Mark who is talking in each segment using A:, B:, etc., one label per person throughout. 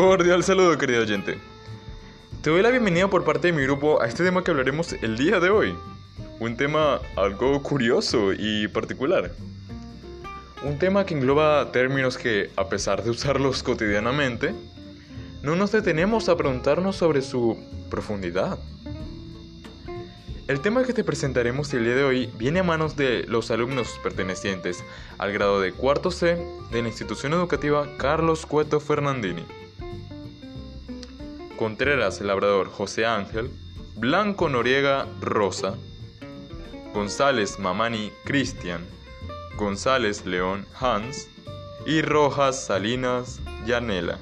A: Cordial saludo, querido oyente. Te doy la bienvenida por parte de mi grupo a este tema que hablaremos el día de hoy. Un tema algo curioso y particular. Un tema que engloba términos que, a pesar de usarlos cotidianamente, no nos detenemos a preguntarnos sobre su profundidad. El tema que te presentaremos el día de hoy viene a manos de los alumnos pertenecientes al grado de cuarto C de la institución educativa Carlos Cueto Fernandini. Contreras Labrador José Ángel, Blanco Noriega Rosa, González Mamani Cristian, González León Hans y Rojas Salinas Yanela.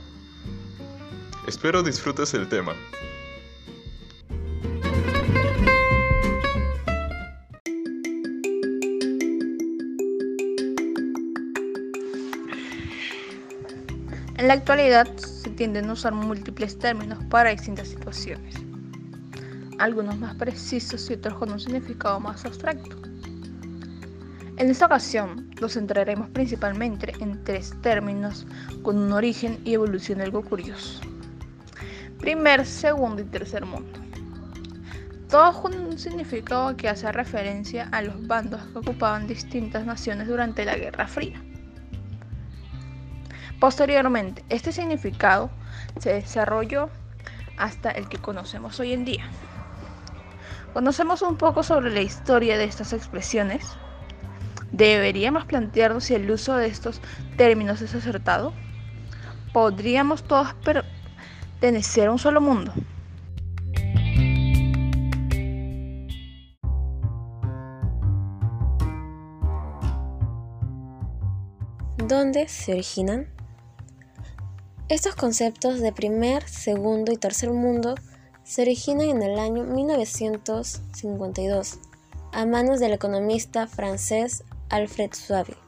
A: Espero disfrutes el tema.
B: En la actualidad se tienden a usar múltiples términos para distintas situaciones, algunos más precisos y otros con un significado más abstracto. En esta ocasión nos centraremos principalmente en tres términos con un origen y evolución algo curioso. Primer, segundo y tercer mundo. Todos con un significado que hace referencia a los bandos que ocupaban distintas naciones durante la Guerra Fría. Posteriormente, este significado se desarrolló hasta el que conocemos hoy en día. Conocemos un poco sobre la historia de estas expresiones. ¿Deberíamos plantearnos si el uso de estos términos es acertado? ¿Podríamos todos pertenecer a un solo mundo?
C: ¿Dónde se originan? Estos conceptos de primer, segundo y tercer mundo se originan en el año 1952 a manos del economista francés Alfred Suave,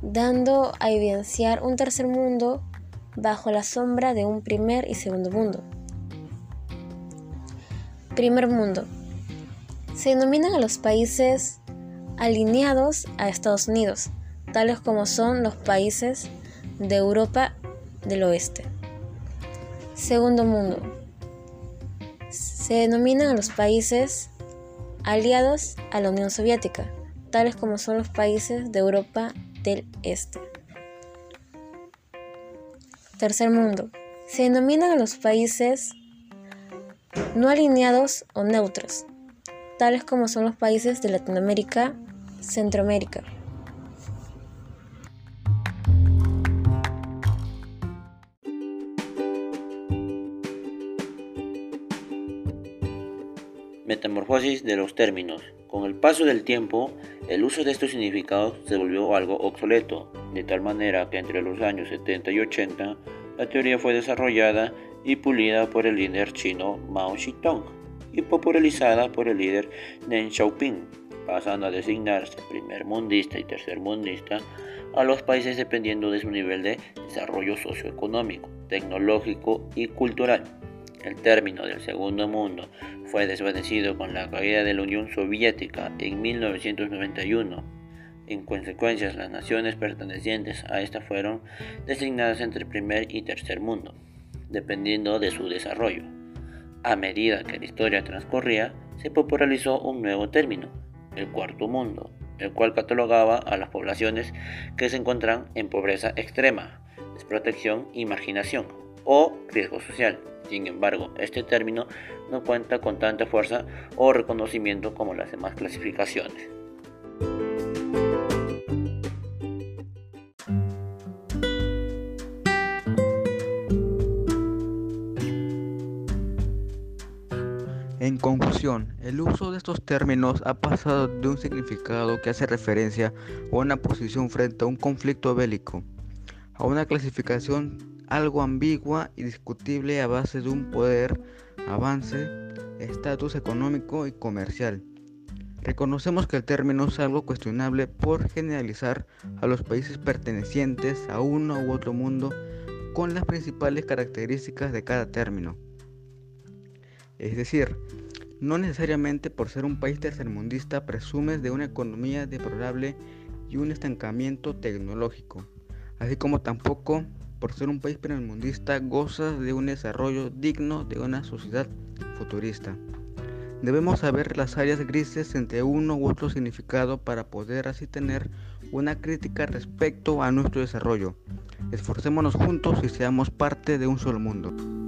C: dando a evidenciar un tercer mundo bajo la sombra de un primer y segundo mundo. Primer mundo. Se denominan a los países alineados a Estados Unidos, tales como son los países de Europa del Oeste. Segundo mundo. Se denominan a los países aliados a la Unión Soviética, tales como son los países de Europa del Este. Tercer mundo. Se denominan a los países no alineados o neutros, tales como son los países de Latinoamérica, Centroamérica.
D: Metamorfosis de los términos. Con el paso del tiempo, el uso de estos significados se volvió algo obsoleto, de tal manera que entre los años 70 y 80 la teoría fue desarrollada y pulida por el líder chino Mao Zedong y popularizada por el líder Deng Xiaoping, pasando a designarse primer mundista y tercer mundista a los países dependiendo de su nivel de desarrollo socioeconómico, tecnológico y cultural. El término del segundo mundo fue desvanecido con la caída de la Unión Soviética en 1991. En consecuencia, las naciones pertenecientes a esta fueron designadas entre primer y tercer mundo, dependiendo de su desarrollo. A medida que la historia transcurría, se popularizó un nuevo término, el cuarto mundo, el cual catalogaba a las poblaciones que se encuentran en pobreza extrema, desprotección y marginación o riesgo social. Sin embargo, este término no cuenta con tanta fuerza o reconocimiento como las demás clasificaciones.
E: En conclusión, el uso de estos términos ha pasado de un significado que hace referencia a una posición frente a un conflicto bélico, a una clasificación algo ambigua y discutible a base de un poder, avance, estatus económico y comercial. Reconocemos que el término es algo cuestionable por generalizar a los países pertenecientes a uno u otro mundo con las principales características de cada término. Es decir, no necesariamente por ser un país tercermundista presumes de una economía deplorable y un estancamiento tecnológico, así como tampoco por ser un país primermundista, goza de un desarrollo digno de una sociedad futurista. Debemos saber las áreas grises entre uno u otro significado para poder así tener una crítica respecto a nuestro desarrollo. Esforcémonos juntos y seamos parte de un solo mundo.